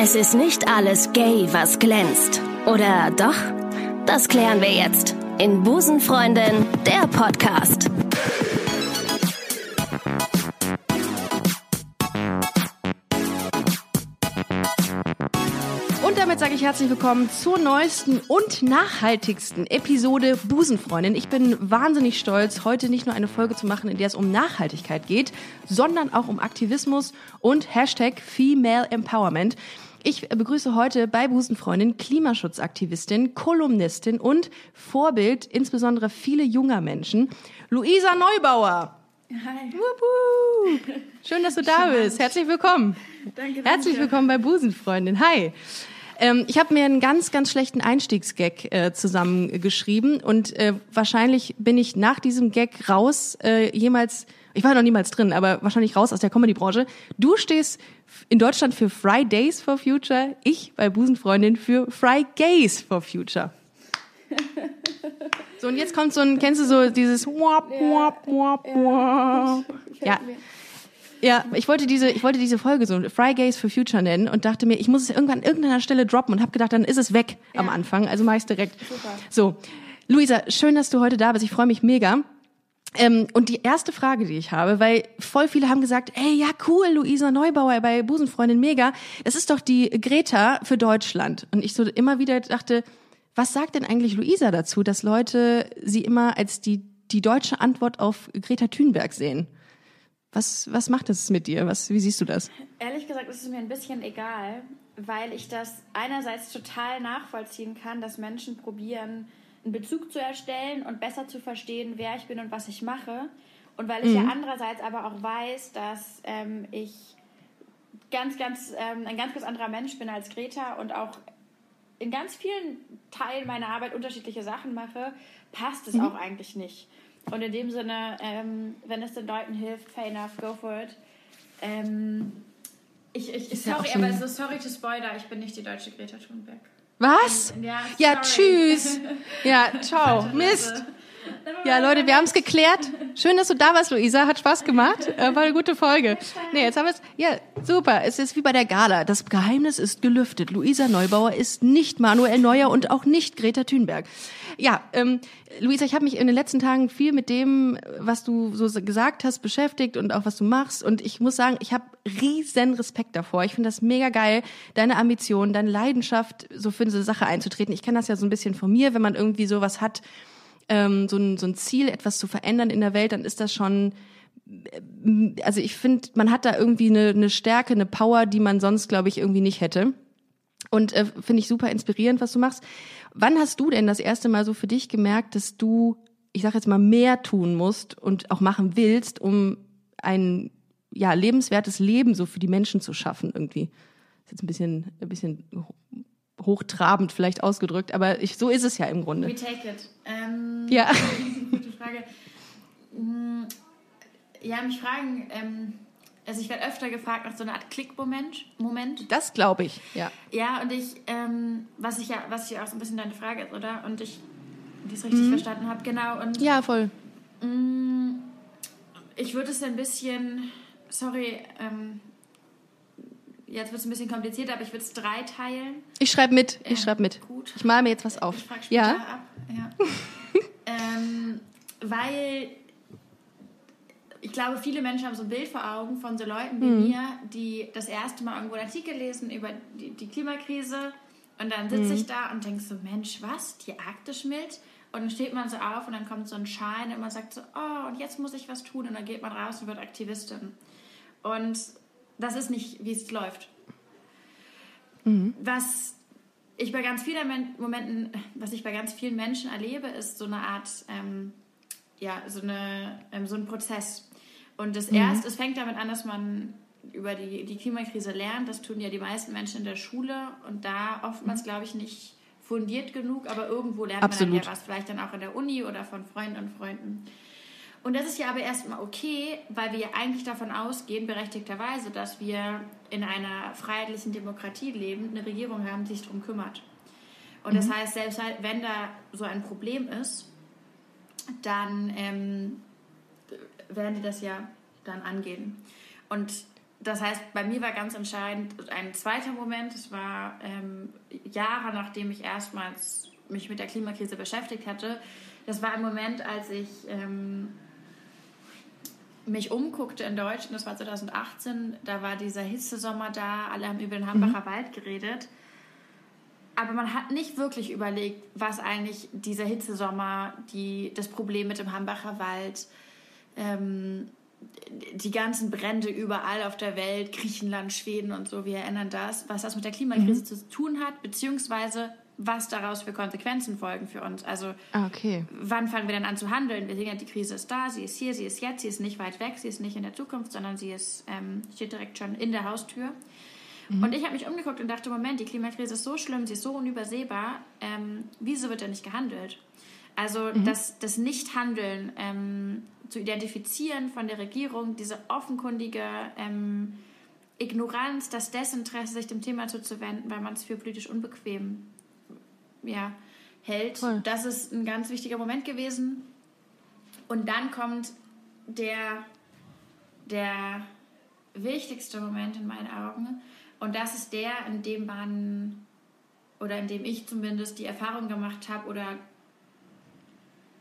Es ist nicht alles gay, was glänzt. Oder doch? Das klären wir jetzt in Busenfreundin, der Podcast. Und damit sage ich herzlich willkommen zur neuesten und nachhaltigsten Episode Busenfreundin. Ich bin wahnsinnig stolz, heute nicht nur eine Folge zu machen, in der es um Nachhaltigkeit geht, sondern auch um Aktivismus und Hashtag Female Empowerment. Ich begrüße heute bei Busenfreundin Klimaschutzaktivistin, Kolumnistin und Vorbild insbesondere viele junger Menschen, Luisa Neubauer. Hi. Wupp. Schön, dass du da Schön, bist. Herzlich willkommen. Danke, Herzlich danke. willkommen bei Busenfreundin. Hi. Ähm, ich habe mir einen ganz, ganz schlechten Einstiegsgag äh, zusammengeschrieben und äh, wahrscheinlich bin ich nach diesem Gag raus äh, jemals, ich war noch niemals drin, aber wahrscheinlich raus aus der Comedy-Branche. Du stehst in Deutschland für Fridays for Future, ich bei Busenfreundin für Frigays for Future. So, und jetzt kommt so ein, kennst du so dieses Wap, Wap, Wap, Wap. Ja. Ja, ich wollte diese, ich wollte diese Folge so Fry Gays for Future nennen und dachte mir, ich muss es irgendwann an irgendeiner Stelle droppen und habe gedacht, dann ist es weg am Anfang, also mach ich direkt. Super. So, Luisa, schön, dass du heute da bist. Ich freue mich mega. Ähm, und die erste Frage, die ich habe, weil voll viele haben gesagt, ey, ja cool, Luisa Neubauer bei Busenfreundin mega. Das ist doch die Greta für Deutschland. Und ich so immer wieder dachte, was sagt denn eigentlich Luisa dazu, dass Leute sie immer als die, die deutsche Antwort auf Greta Thunberg sehen? Was, was macht das mit dir? Was, wie siehst du das? Ehrlich gesagt ist es mir ein bisschen egal, weil ich das einerseits total nachvollziehen kann, dass Menschen probieren, einen Bezug zu erstellen und besser zu verstehen, wer ich bin und was ich mache. Und weil ich ja andererseits aber auch weiß, dass ähm, ich ganz, ganz, ähm, ein ganz, ganz anderer Mensch bin als Greta und auch in ganz vielen Teilen meiner Arbeit unterschiedliche Sachen mache, passt es auch eigentlich nicht. Und in dem Sinne, ähm, wenn es den Leuten hilft, fair enough, go for it. Ähm, ich, ich, sorry, aber so sorry to spoiler, ich bin nicht die deutsche Greta Thunberg. Was? Ja, tschüss. Ja, ciao. Mist. Ja, Leute, wir haben es geklärt. Schön, dass du da warst, Luisa. Hat Spaß gemacht. Äh, War eine gute Folge. Nee, jetzt haben wir es. Ja, super. Es ist wie bei der Gala. Das Geheimnis ist gelüftet. Luisa Neubauer ist nicht Manuel Neuer und auch nicht Greta Thunberg. Ja, ähm, Luisa, ich habe mich in den letzten Tagen viel mit dem, was du so gesagt hast, beschäftigt und auch was du machst. Und ich muss sagen, ich habe riesen Respekt davor. Ich finde das mega geil, deine Ambition, deine Leidenschaft, so für diese Sache einzutreten. Ich kenne das ja so ein bisschen von mir, wenn man irgendwie sowas hat, ähm, so, ein, so ein Ziel, etwas zu verändern in der Welt, dann ist das schon, äh, also ich finde, man hat da irgendwie eine, eine Stärke, eine Power, die man sonst, glaube ich, irgendwie nicht hätte. Und äh, finde ich super inspirierend, was du machst. Wann hast du denn das erste Mal so für dich gemerkt, dass du, ich sage jetzt mal, mehr tun musst und auch machen willst, um ein ja, lebenswertes Leben so für die Menschen zu schaffen irgendwie? ist jetzt ein bisschen, ein bisschen hochtrabend vielleicht ausgedrückt, aber ich, so ist es ja im Grunde. We take it. Ähm, Ja. Gute Frage. Mm, Ja, mich fragen, ähm, also ich werde öfter gefragt nach so einer Art Klickmoment. Moment. Das glaube ich, ja. Ja, und ich, ähm, was ich ja, was ja auch so ein bisschen deine Frage ist, oder? Und ich, die es richtig verstanden habe, genau. Und Ja, voll. Mm, Ich würde es ein bisschen, sorry, ähm, jetzt wird es ein bisschen komplizierter, aber ich würde es drei teilen. Ich schreibe mit, ich Ja, schreibe mit. gut. Ich male mir jetzt was auf. Ich frage Ja, ab. Ja. ähm, weil ich glaube, viele Menschen haben so ein Bild vor Augen von so Leuten wie Mhm. mir, die das erste Mal irgendwo einen Artikel lesen über die, die Klimakrise und dann sitze Mhm. ich da und denke so, Mensch, was? Die Arktis schmilzt? Und dann steht man so auf und dann kommt so ein Schein und man sagt so, oh, und jetzt muss ich was tun und dann geht man raus und wird Aktivistin. Und das ist nicht, wie es läuft. Was ich bei ganz vielen Men- Momenten, was ich bei ganz vielen Menschen erlebe, ist so eine Art, ähm, ja, so, eine, ähm, so ein Prozess. Und das erst, es fängt damit an, dass man über die, die Klimakrise lernt. Das tun ja die meisten Menschen in der Schule und da oftmals, glaube ich, nicht fundiert genug, aber irgendwo lernt man Absolut. dann ja was, vielleicht dann auch in der Uni oder von Freunden und Freunden. Und das ist ja aber erstmal okay, weil wir ja eigentlich davon ausgehen, berechtigterweise, dass wir in einer freiheitlichen Demokratie leben, eine Regierung haben, die sich darum kümmert. Und das heißt, selbst wenn da so ein Problem ist, dann ähm, werden die das ja dann angehen. Und das heißt, bei mir war ganz entscheidend ein zweiter Moment. Es war ähm, Jahre, nachdem ich erstmals mich mit der Klimakrise beschäftigt hatte. Das war ein Moment, als ich ähm, mich umguckte in Deutschland. Das war 2018. Da war dieser Hitzesommer da. Alle haben über den Hambacher mhm. Wald geredet. Aber man hat nicht wirklich überlegt, was eigentlich dieser Hitzesommer, die, das Problem mit dem Hambacher Wald, ähm, die ganzen Brände überall auf der Welt, Griechenland, Schweden und so, wir erinnern das, was das mit der Klimakrise mhm. zu tun hat, beziehungsweise was daraus für Konsequenzen folgen für uns. Also ah, okay. wann fangen wir denn an zu handeln? Wir sehen ja, die Krise ist da, sie ist hier, sie ist jetzt, sie ist nicht weit weg, sie ist nicht in der Zukunft, sondern sie ist, ähm, steht direkt schon in der Haustür. Mhm. Und ich habe mich umgeguckt und dachte, Moment, die Klimakrise ist so schlimm, sie ist so unübersehbar, ähm, wieso wird denn nicht gehandelt? Also mhm. das, das Nichthandeln ähm, zu identifizieren von der Regierung, diese offenkundige ähm, Ignoranz, das Desinteresse, sich dem Thema zuzuwenden, weil man es für politisch unbequem ja, hält. Voll. Das ist ein ganz wichtiger Moment gewesen. Und dann kommt der, der wichtigste Moment in meinen Augen. Und das ist der, in dem man, oder in dem ich zumindest die Erfahrung gemacht habe, oder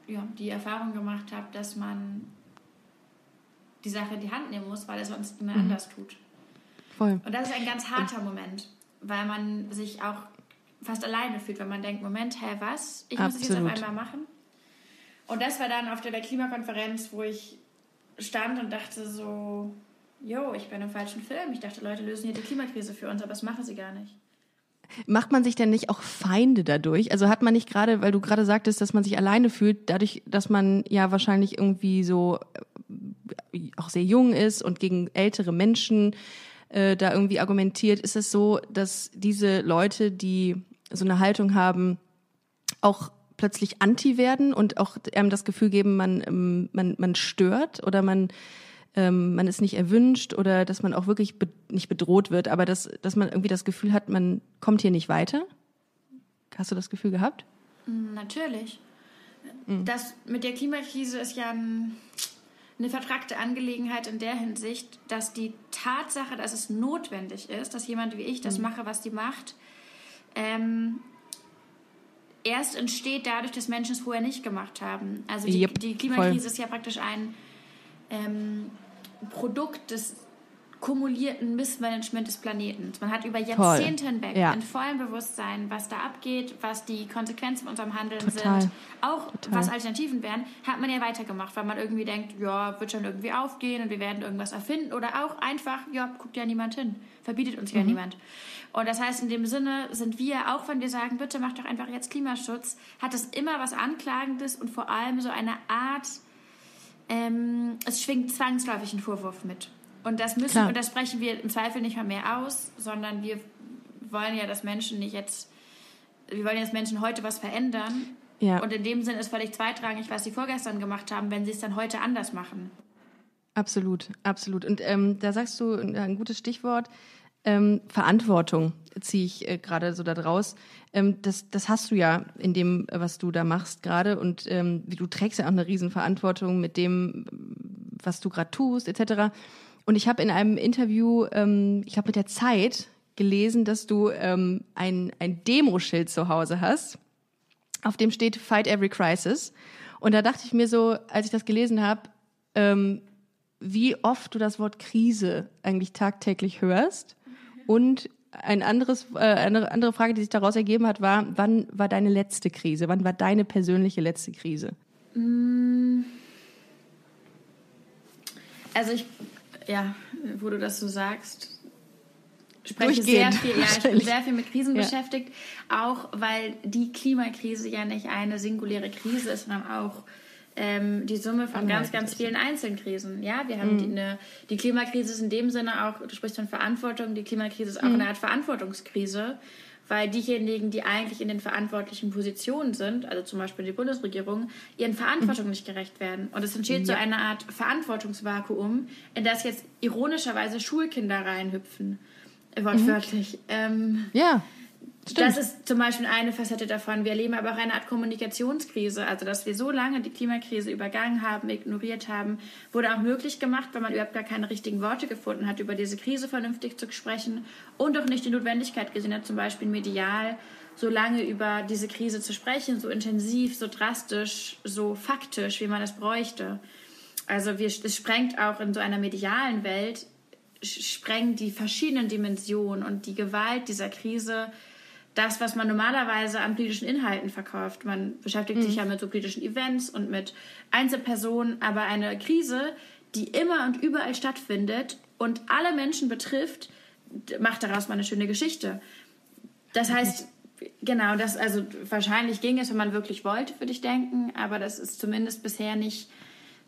ja, die Erfahrung gemacht habe, dass man die Sache in die Hand nehmen muss, weil er sonst immer mhm. anders tut. Voll. Und das ist ein ganz harter Moment, weil man sich auch fast alleine fühlt, wenn man denkt, Moment, hä, was? Ich muss das jetzt auf einmal machen. Und das war dann auf der Weltklimakonferenz, wo ich stand und dachte so, jo, ich bin im falschen Film. Ich dachte, Leute lösen hier die Klimakrise für uns, aber das machen sie gar nicht. Macht man sich denn nicht auch Feinde dadurch? Also hat man nicht gerade, weil du gerade sagtest, dass man sich alleine fühlt, dadurch, dass man ja wahrscheinlich irgendwie so äh, auch sehr jung ist und gegen ältere Menschen äh, da irgendwie argumentiert, ist es so, dass diese Leute, die so eine Haltung haben, auch plötzlich anti werden und auch einem das Gefühl geben, man, ähm, man, man stört oder man, ähm, man ist nicht erwünscht oder dass man auch wirklich be nicht bedroht wird, aber dass, dass man irgendwie das Gefühl hat, man kommt hier nicht weiter. Hast du das Gefühl gehabt? Mm, natürlich. Mhm. Das mit der Klimakrise ist ja ein, eine vertragte Angelegenheit in der Hinsicht, dass die Tatsache, dass es notwendig ist, dass jemand wie ich das mhm. mache, was die macht, ähm, erst entsteht dadurch, dass Menschen es vorher nicht gemacht haben. Also die, yep, die Klimakrise voll. ist ja praktisch ein ähm, Produkt des kumulierten Missmanagement des Planeten. Man hat über Jahrzehnte Toll. hinweg ja. in vollem Bewusstsein, was da abgeht, was die Konsequenzen von unserem Handeln Total. sind, auch Total. was Alternativen wären, hat man ja weitergemacht, weil man irgendwie denkt, ja, wird schon irgendwie aufgehen und wir werden irgendwas erfinden oder auch einfach, ja, guckt ja niemand hin, verbietet uns mhm. ja niemand. Und das heißt, in dem Sinne sind wir, auch wenn wir sagen, bitte macht doch einfach jetzt Klimaschutz, hat es immer was Anklagendes und vor allem so eine Art ähm, es schwingt zwangsläufig ein Vorwurf mit. Und das müssen, Klar. und das sprechen wir im Zweifel nicht mal mehr aus, sondern wir wollen ja, dass Menschen nicht jetzt, wir wollen ja, dass Menschen heute was verändern. Ja. Und in dem Sinn ist völlig zweitrangig, was sie vorgestern gemacht haben, wenn sie es dann heute anders machen. Absolut, absolut. Und ähm, da sagst du ein gutes Stichwort. Ähm, Verantwortung ziehe ich äh, gerade so da draus. Ähm, das, das hast du ja in dem, was du da machst gerade. Und ähm, du trägst ja auch eine Riesenverantwortung mit dem, was du gerade tust, etc. Und ich habe in einem Interview, ähm, ich habe mit der Zeit gelesen, dass du ähm, ein, ein Demoschild zu Hause hast, auf dem steht Fight Every Crisis. Und da dachte ich mir so, als ich das gelesen habe, ähm, wie oft du das Wort Krise eigentlich tagtäglich hörst und ein anderes, äh, eine andere Frage, die sich daraus ergeben hat, war, wann war deine letzte Krise? Wann war deine persönliche letzte Krise? Mm. Also ich, ja, wo du das so sagst, spreche sehr viel, ja, ich bin sehr viel mit Krisen ja. beschäftigt, auch weil die Klimakrise ja nicht eine singuläre Krise ist, sondern auch ähm, die Summe von ganz, ganz vielen Einzelkrisen. Ja, wir haben mhm. die, eine, die Klimakrise ist in dem Sinne auch, du sprichst von Verantwortung, die Klimakrise ist auch mhm. eine Art Verantwortungskrise, weil diejenigen, die eigentlich in den verantwortlichen Positionen sind, also zum Beispiel die Bundesregierung, ihren Verantwortung mhm. nicht gerecht werden. Und es entsteht ja. so eine Art Verantwortungsvakuum, in das jetzt ironischerweise Schulkinder reinhüpfen, wortwörtlich. Mhm. Ähm, ja Stimmt. Das ist zum Beispiel eine Facette davon. Wir erleben aber auch eine Art Kommunikationskrise. Also, dass wir so lange die Klimakrise übergangen haben, ignoriert haben, wurde auch möglich gemacht, weil man überhaupt gar keine richtigen Worte gefunden hat, über diese Krise vernünftig zu sprechen und auch nicht die Notwendigkeit gesehen hat, zum Beispiel medial so lange über diese Krise zu sprechen, so intensiv, so drastisch, so faktisch, wie man es bräuchte. Also wir, es sprengt auch in so einer medialen Welt, sprengt die verschiedenen Dimensionen und die Gewalt dieser Krise das, was man normalerweise an politischen Inhalten verkauft. Man beschäftigt mhm. sich ja mit so politischen Events und mit Einzelpersonen, aber eine Krise, die immer und überall stattfindet und alle Menschen betrifft, macht daraus mal eine schöne Geschichte. Das heißt, genau, das, also wahrscheinlich ging es, wenn man wirklich wollte, würde ich denken, aber das ist zumindest bisher nicht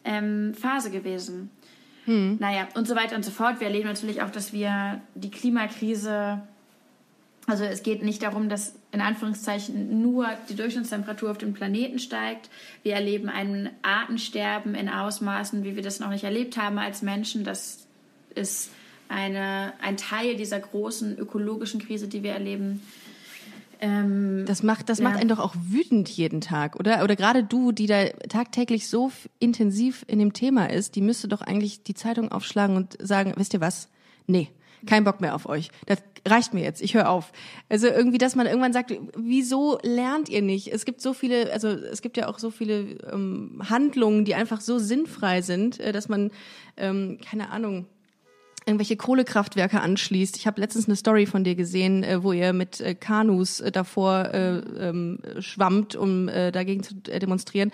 ähm, Phase gewesen. Hm. Naja, und so weiter und so fort. Wir erleben natürlich auch, dass wir die Klimakrise also es geht nicht darum, dass in Anführungszeichen nur die Durchschnittstemperatur auf dem Planeten steigt. Wir erleben ein Artensterben in Ausmaßen, wie wir das noch nicht erlebt haben als Menschen. Das ist eine, ein Teil dieser großen ökologischen Krise, die wir erleben. Ähm, das macht, das ja. macht einen doch auch wütend jeden Tag, oder? Oder gerade du, die da tagtäglich so intensiv in dem Thema ist, die müsste doch eigentlich die Zeitung aufschlagen und sagen, wisst ihr was? Nee, kein Bock mehr auf euch. Das reicht mir jetzt, ich höre auf. Also irgendwie, dass man irgendwann sagt, wieso lernt ihr nicht? Es gibt so viele, also es gibt ja auch so viele ähm, Handlungen, die einfach so sinnfrei sind, äh, dass man, ähm, keine Ahnung, irgendwelche Kohlekraftwerke anschließt. Ich habe letztens eine Story von dir gesehen, äh, wo ihr mit äh, Kanus äh, davor äh, ähm, schwammt, um äh, dagegen zu äh, demonstrieren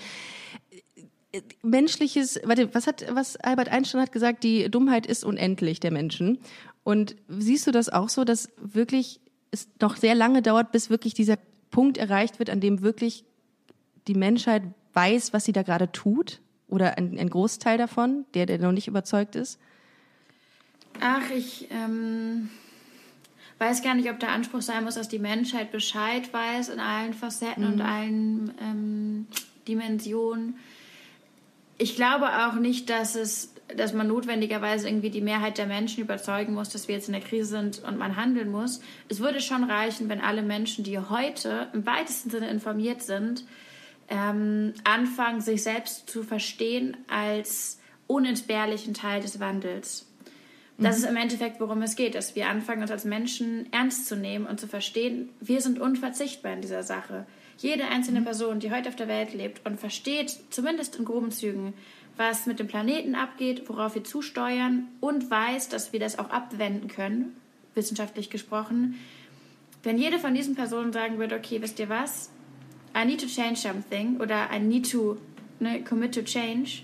menschliches, warte, was hat, was Albert Einstein hat gesagt, die Dummheit ist unendlich der Menschen. Und siehst du das auch so, dass wirklich es noch sehr lange dauert, bis wirklich dieser Punkt erreicht wird, an dem wirklich die Menschheit weiß, was sie da gerade tut? Oder ein, ein Großteil davon, der, der noch nicht überzeugt ist? Ach, ich ähm, weiß gar nicht, ob der Anspruch sein muss, dass die Menschheit Bescheid weiß in allen Facetten mhm. und allen ähm, Dimensionen. Ich glaube auch nicht, dass es dass man notwendigerweise irgendwie die Mehrheit der Menschen überzeugen muss, dass wir jetzt in der Krise sind und man handeln muss. Es würde schon reichen, wenn alle Menschen, die heute im weitesten Sinne informiert sind, ähm, anfangen, sich selbst zu verstehen als unentbehrlichen Teil des Wandels. Das mhm. ist im Endeffekt, worum es geht, dass wir anfangen, uns als Menschen ernst zu nehmen und zu verstehen, wir sind unverzichtbar in dieser Sache. Jede einzelne mhm. Person, die heute auf der Welt lebt und versteht, zumindest in groben Zügen, was mit dem Planeten abgeht, worauf wir zusteuern und weiß, dass wir das auch abwenden können, wissenschaftlich gesprochen. Wenn jede von diesen Personen sagen würde, okay, wisst ihr was? I need to change something oder I need to ne, commit to change,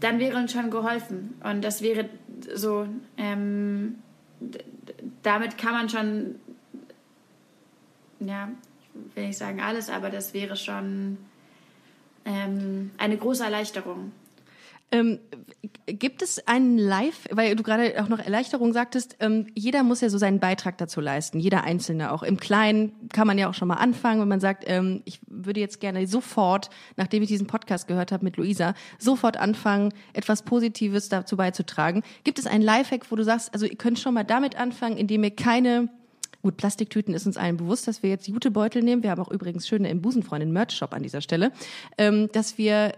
dann wäre uns schon geholfen. Und das wäre so, ähm, damit kann man schon, ja, will nicht sagen alles, aber das wäre schon ähm, eine große Erleichterung. Ähm, gibt es einen Live, weil du gerade auch noch Erleichterung sagtest, ähm, jeder muss ja so seinen Beitrag dazu leisten, jeder Einzelne auch. Im Kleinen kann man ja auch schon mal anfangen, wenn man sagt, ähm, ich würde jetzt gerne sofort, nachdem ich diesen Podcast gehört habe mit Luisa, sofort anfangen, etwas Positives dazu beizutragen. Gibt es einen Lifehack, wo du sagst, also ihr könnt schon mal damit anfangen, indem ihr keine Gut, Plastiktüten ist uns allen bewusst, dass wir jetzt Jutebeutel nehmen. Wir haben auch übrigens schöne im Busenfreundin Merch Shop an dieser Stelle, ähm, dass wir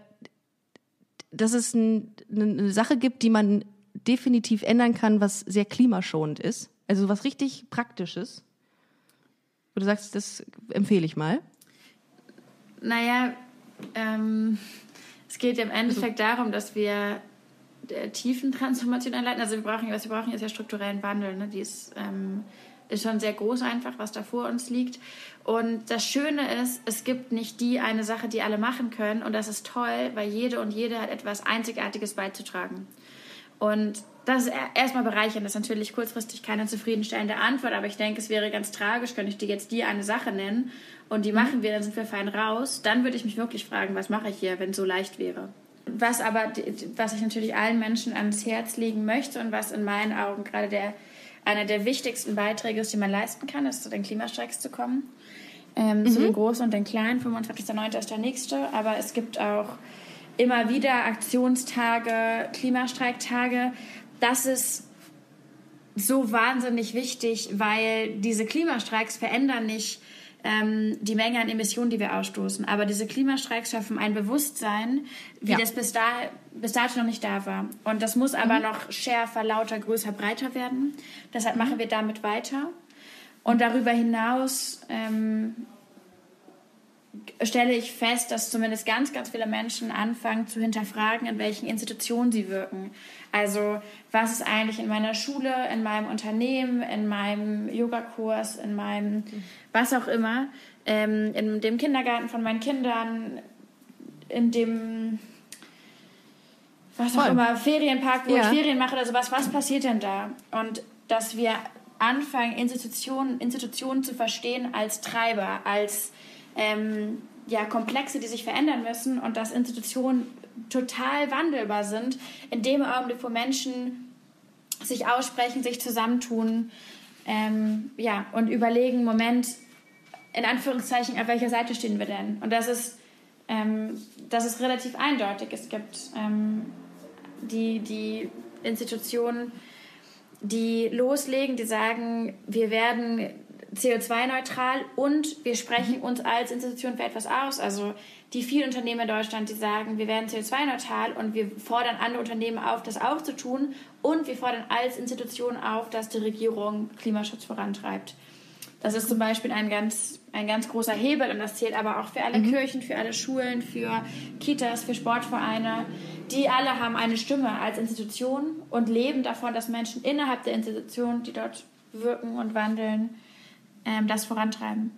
dass es ein, eine Sache gibt, die man definitiv ändern kann, was sehr klimaschonend ist. Also was richtig Praktisches. Wo du sagst, das empfehle ich mal. Naja, ähm, es geht im Endeffekt also, darum, dass wir der tiefen Transformation einleiten. Also wir brauchen, was wir brauchen, ist ja strukturellen Wandel. Ne? Die ist ähm, ist schon sehr groß einfach, was da vor uns liegt. Und das Schöne ist, es gibt nicht die eine Sache, die alle machen können. Und das ist toll, weil jede und jede hat etwas Einzigartiges beizutragen. Und das ist erstmal bereichernd. Das ist natürlich kurzfristig keine zufriedenstellende Antwort, aber ich denke, es wäre ganz tragisch, könnte ich dir jetzt die eine Sache nennen und die mhm. machen wir, dann sind wir fein raus. Dann würde ich mich wirklich fragen, was mache ich hier, wenn es so leicht wäre. Was aber, was ich natürlich allen Menschen ans Herz legen möchte und was in meinen Augen gerade der einer der wichtigsten Beiträge ist, die man leisten kann, ist zu den Klimastreiks zu kommen. Ähm, mhm. Zu den großen und den kleinen. 25.09. ist der nächste. Aber es gibt auch immer wieder Aktionstage, Klimastreiktage. Das ist so wahnsinnig wichtig, weil diese Klimastreiks verändern nicht ähm, die Menge an Emissionen, die wir ausstoßen. Aber diese Klimastreiks schaffen ein Bewusstsein, wie ja. das bis, da, bis dato noch nicht da war. Und das muss aber mhm. noch schärfer, lauter, größer, breiter werden. Deshalb mhm. machen wir damit weiter. Und darüber hinaus ähm, stelle ich fest, dass zumindest ganz, ganz viele Menschen anfangen zu hinterfragen, in welchen Institutionen sie wirken. Also was ist eigentlich in meiner Schule, in meinem Unternehmen, in meinem Yogakurs, in meinem was auch immer, ähm, in dem Kindergarten von meinen Kindern, in dem was auch immer, Ferienpark, wo ja. ich Ferien mache oder sowas, was passiert denn da? Und dass wir anfangen, Institutionen, Institutionen zu verstehen als Treiber, als ähm, ja, Komplexe, die sich verändern müssen und dass Institutionen total wandelbar sind, in dem Augenblick, wo Menschen sich aussprechen, sich zusammentun ähm, ja, und überlegen, Moment, in Anführungszeichen, auf welcher Seite stehen wir denn? Und das ist, ähm, das ist relativ eindeutig. Es gibt ähm, die, die Institutionen, die loslegen, die sagen, wir werden CO2-neutral und wir sprechen uns als Institution für etwas aus. Also die vielen Unternehmen in Deutschland, die sagen, wir werden CO2-neutral und wir fordern andere Unternehmen auf, das auch zu tun und wir fordern als Institution auf, dass die Regierung Klimaschutz vorantreibt. Das ist zum Beispiel ein ganz, ein ganz großer Hebel und das zählt aber auch für alle mhm. Kirchen, für alle Schulen, für Kitas, für Sportvereine. Die alle haben eine Stimme als Institution und leben davon, dass Menschen innerhalb der Institution, die dort wirken und wandeln, ähm, das vorantreiben.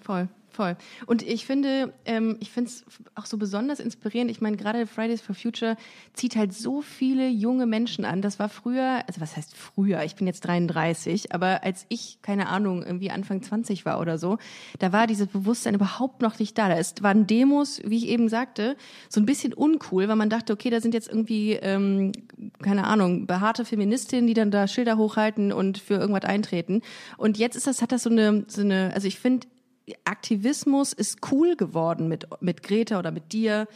Voll. Voll. Und ich finde, ähm, ich finde es auch so besonders inspirierend. Ich meine, gerade Fridays for Future zieht halt so viele junge Menschen an. Das war früher, also was heißt früher? Ich bin jetzt 33, aber als ich, keine Ahnung, irgendwie Anfang 20 war oder so, da war dieses Bewusstsein überhaupt noch nicht da. Da ist, waren Demos, wie ich eben sagte, so ein bisschen uncool, weil man dachte, okay, da sind jetzt irgendwie, ähm, keine Ahnung, behaarte Feministinnen, die dann da Schilder hochhalten und für irgendwas eintreten. Und jetzt ist das, hat das so eine, so eine, also ich finde, Aktivismus ist cool geworden mit, mit Greta oder mit dir.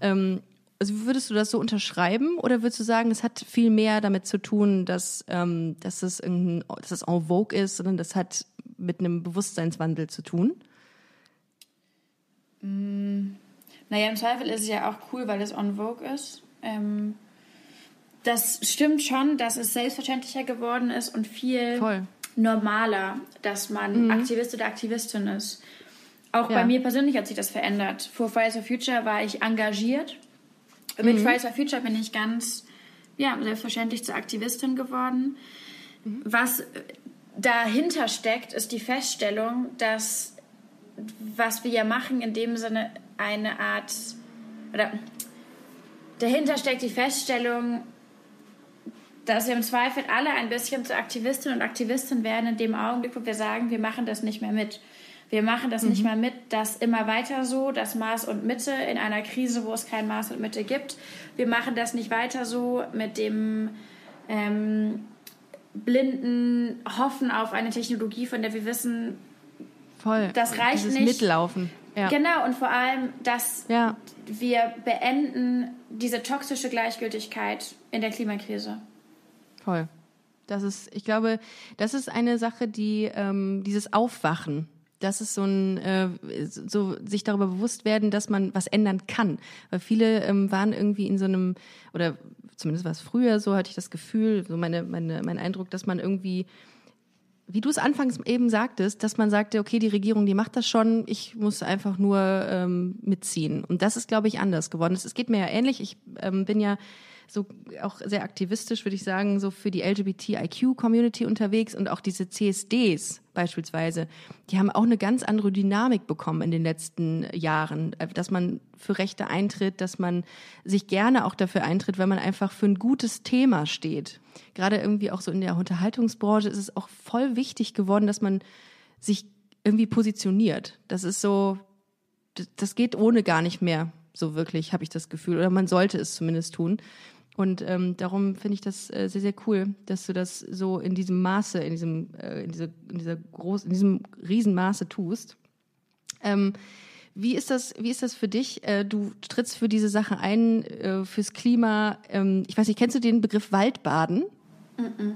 Ähm, also würdest du das so unterschreiben oder würdest du sagen, es hat viel mehr damit zu tun, dass, ähm, dass, es irgendein, dass es en vogue ist, sondern das hat mit einem Bewusstseinswandel zu tun? Mm, naja, im Zweifel ist es ja auch cool, weil es en vogue ist. Ähm, das stimmt schon, dass es selbstverständlicher geworden ist und viel Voll normaler, dass man mhm. Aktivist oder Aktivistin ist. Auch ja. bei mir persönlich hat sich das verändert. Vor Fridays for Future war ich engagiert. Mhm. Mit Fridays for Future bin ich ganz, ja, selbstverständlich zur Aktivistin geworden. Mhm. Was dahinter steckt, ist die Feststellung, dass was wir ja machen, in dem Sinne eine Art, oder dahinter steckt die Feststellung, dass wir im Zweifel alle ein bisschen zu Aktivistinnen und Aktivisten werden in dem Augenblick, wo wir sagen, wir machen das nicht mehr mit. Wir machen das mhm. nicht mehr mit, dass immer weiter so, das Maß und Mitte in einer Krise, wo es kein Maß und Mitte gibt. Wir machen das nicht weiter so mit dem ähm, blinden Hoffen auf eine Technologie, von der wir wissen, Voll. das reicht Dieses nicht. Mitlaufen. Ja. Genau, und vor allem, dass ja. wir beenden diese toxische Gleichgültigkeit in der Klimakrise. Voll. Das ist, ich glaube, das ist eine Sache, die ähm, dieses Aufwachen, das ist so ein äh, so sich darüber bewusst werden, dass man was ändern kann, weil viele ähm, waren irgendwie in so einem oder zumindest war es früher so, hatte ich das Gefühl, so meine meine mein Eindruck, dass man irgendwie wie du es anfangs eben sagtest, dass man sagte, okay, die Regierung, die macht das schon, ich muss einfach nur ähm, mitziehen. Und das ist, glaube ich, anders geworden. Es geht mir ja ähnlich. Ich ähm, bin ja so auch sehr aktivistisch, würde ich sagen, so für die LGBTIQ-Community unterwegs und auch diese CSDs beispielsweise, die haben auch eine ganz andere Dynamik bekommen in den letzten Jahren, äh, dass man für Rechte eintritt, dass man sich gerne auch dafür eintritt, wenn man einfach für ein gutes Thema steht. Gerade irgendwie auch so in der Unterhaltungsbranche ist es auch voll wichtig geworden, dass man sich irgendwie positioniert. Das ist so, das geht ohne gar nicht mehr so wirklich, habe ich das Gefühl. Oder man sollte es zumindest tun. Und ähm, darum finde ich das äh, sehr, sehr cool, dass du das so in diesem Maße, in diesem, äh, in dieser, in dieser groß, in diesem Riesenmaße tust. Ähm, wie ist das, wie ist das für dich? Äh, du trittst für diese Sache ein, äh, fürs Klima. Ähm, ich weiß nicht, kennst du den Begriff Waldbaden? Mm, -mm.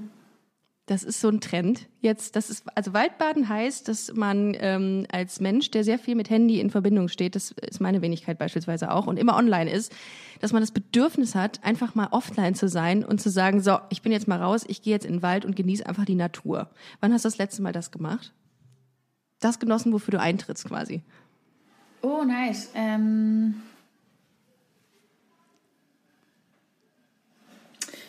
Das ist so ein Trend. Jetzt, das ist, also Waldbaden heißt, dass man ähm, als Mensch, der sehr viel mit Handy in Verbindung steht, das ist meine Wenigkeit beispielsweise auch und immer online ist, dass man das Bedürfnis hat, einfach mal offline zu sein und zu sagen, so, ich bin jetzt mal raus, ich gehe jetzt in den Wald und genieße einfach die Natur. Wann hast du das letzte Mal das gemacht? Das genossen, wofür du eintrittst quasi. Oh, nice. Ähm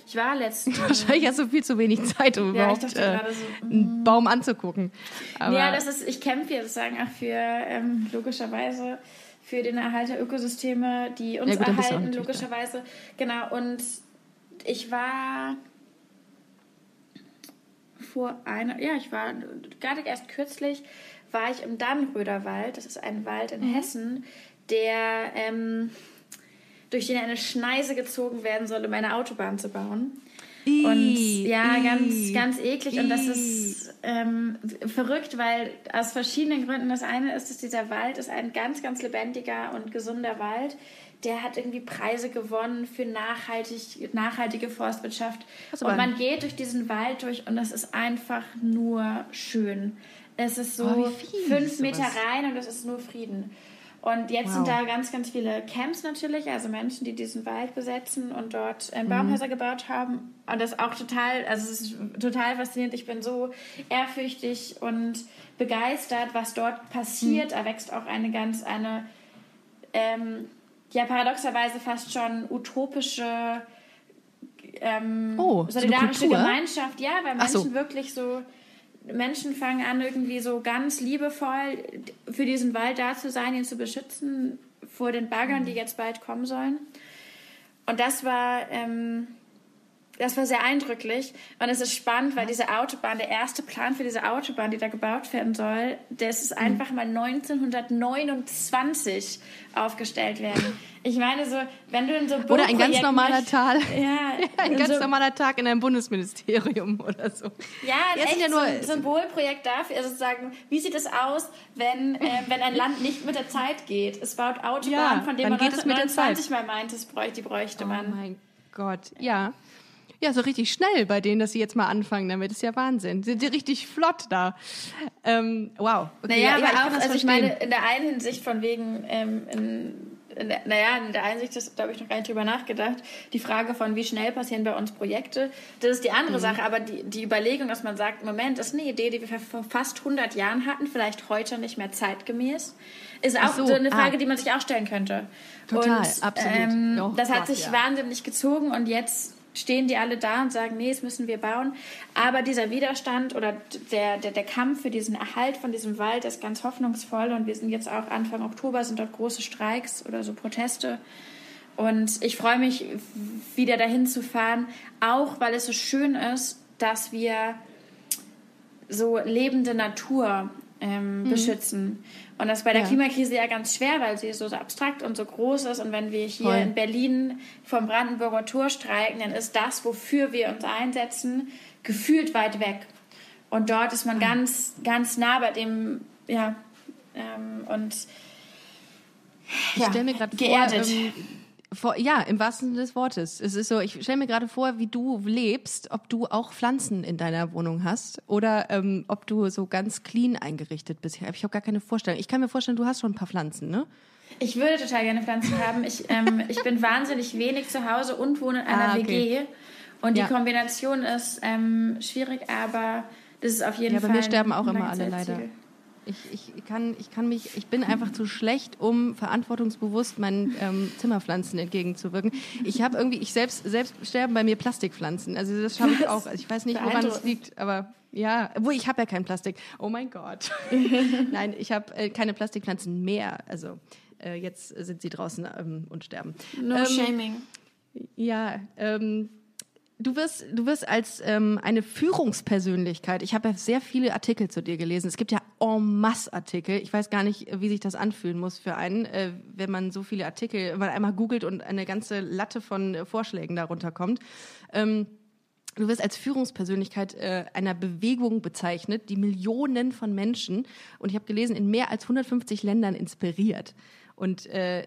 Ich war letztens. Wahrscheinlich hast du viel zu wenig Zeit, um Ja, überhaupt äh, so, einen Baum anzugucken. Aber ja, das ist, ich kämpfe jetzt sozusagen auch für, ähm, logischerweise, für den Erhalt der Ökosysteme, die uns Ja, gut, erhalten, natürlich da. logischerweise. Genau, und ich war vor einer, ja, ich war gerade erst kürzlich, war ich im Dannröder Wald. Das ist ein Wald in Mhm. Hessen, der ähm, durch den eine Schneise gezogen werden soll, um eine Autobahn zu bauen. Und Ih, ja, ganz, ih, ganz eklig. Und das ist ähm, verrückt, weil aus verschiedenen Gründen. Das eine ist, dass dieser Wald ist ein ganz, ganz lebendiger und gesunder Wald. Der hat irgendwie Preise gewonnen für nachhaltig, nachhaltige Forstwirtschaft. Das aber Und man geht durch diesen Wald durch und es ist einfach nur schön. Es ist so Oh, fünf Meter rein und es ist nur Frieden. Und jetzt Wow. sind da ganz, ganz viele Camps natürlich, also Menschen, die diesen Wald besetzen und dort Mhm. äh, Baumhäuser gebaut haben. Und das ist auch total, also es ist total faszinierend. Ich bin so ehrfürchtig und begeistert, was dort passiert. Mhm. Da wächst auch eine ganz, eine, ähm, ja, paradoxerweise fast schon utopische ähm, Oh, so solidarische Kultur? Gemeinschaft, ja, weil Ach so. Menschen wirklich so, Menschen fangen an, irgendwie so ganz liebevoll für diesen Wald da zu sein, ihn zu beschützen vor den Baggern, die jetzt bald kommen sollen. Und das war, ähm, das war sehr eindrücklich. Und es ist spannend, weil diese Autobahn, der erste Plan für diese Autobahn, die da gebaut werden soll, das ist Mhm. einfach mal 1929 aufgestellt werden. Ich meine so, wenn du in so Oder ein ganz normaler Tal. Ja, Ein in ganz so, normaler Tag in einem Bundesministerium oder so. Ja, echt sind ja so nur- ein Symbolprojekt dafür, also sozusagen, wie sieht es aus, wenn, äh, wenn ein Land nicht mit der Zeit geht? Es baut Autobahnen, Ja, von denen man geht es mit der 1929 mal es bräuchte, die bräuchte Oh man. mein Gott, ja. Ja, so richtig schnell bei denen, dass sie jetzt mal anfangen damit. ist ja Wahnsinn. Sind die richtig flott da. Ähm, wow. Okay, Naja, ja, aber auch, das also ich meine, in der einen Hinsicht von wegen, ähm, in, in der, naja, in der einen Sicht, das, da habe ich noch gar nicht drüber nachgedacht, die Frage von, wie schnell passieren bei uns Projekte, das ist die Mhm. andere Sache, aber die, die Überlegung, dass man sagt, Moment, das ist eine Idee, die wir vor fast 100 Jahren hatten, vielleicht heute nicht mehr zeitgemäß, ist auch so, so, eine Frage, ah. die man sich auch stellen könnte. Total, und, absolut. Ähm, Oh das hat sich ja. wahnsinnig gezogen und jetzt stehen die alle da und sagen, nee, das müssen wir bauen. Aber dieser Widerstand oder der, der, der Kampf für diesen Erhalt von diesem Wald ist ganz hoffnungsvoll und wir sind jetzt auch Anfang Oktober, sind dort große Streiks oder so Proteste. Und ich freue mich, wieder dahin zu fahren, auch weil es so schön ist, dass wir so lebende Natur ähm, beschützen. Und das ist bei der Ja. Klimakrise ja ganz schwer, weil sie so, so abstrakt und so groß ist. Und wenn wir hier Voll. in Berlin vom Brandenburger Tor streiken, dann ist das, wofür wir uns einsetzen, gefühlt weit weg. Und dort ist man ganz, ganz nah bei dem, ja, ähm, und Ich ja, stelle mir gerade vor, geerdet. ähm, vor, ja, im wahrsten Sinne des Wortes. Es ist so, ich stelle mir gerade vor, wie du lebst, ob du auch Pflanzen in deiner Wohnung hast oder ähm, ob du so ganz clean eingerichtet bist. Ich habe gar keine Vorstellung. Ich kann mir vorstellen, du hast schon ein paar Pflanzen, ne? Ich würde total gerne Pflanzen haben. Ich, ähm, ich bin wahnsinnig wenig zu Hause und wohne in einer Ah, okay. WG. Und Ja. die Kombination ist ähm, schwierig, aber das ist auf jeden Ja, Fall. mir sterben auch immer alle leider. Ich, ich kann, ich kann mich, ich bin einfach zu schlecht, um verantwortungsbewusst meinen ähm, Zimmerpflanzen entgegenzuwirken. Ich habe irgendwie, ich selbst, selbst sterben bei mir Plastikpflanzen. Also das schaffe ich auch. Also ich weiß nicht, woran es liegt, aber ja, wo ich habe ja kein Plastik. Oh mein Gott. Nein, ich habe äh, keine Plastikpflanzen mehr. Also äh, jetzt sind sie draußen ähm, und sterben. No Ähm, shaming. ja, ähm, du wirst, du wirst als ähm, eine Führungspersönlichkeit, ich habe ja sehr viele Artikel zu dir gelesen. Es gibt ja en masse Artikel. Ich weiß gar nicht, wie sich das anfühlen muss für einen, äh, wenn man so viele Artikel, wenn man einmal googelt und eine ganze Latte von äh, Vorschlägen darunter kommt. Ähm, Du wirst als Führungspersönlichkeit äh, einer Bewegung bezeichnet, die Millionen von Menschen, und ich habe gelesen, in mehr als 150 Ländern inspiriert. Und äh,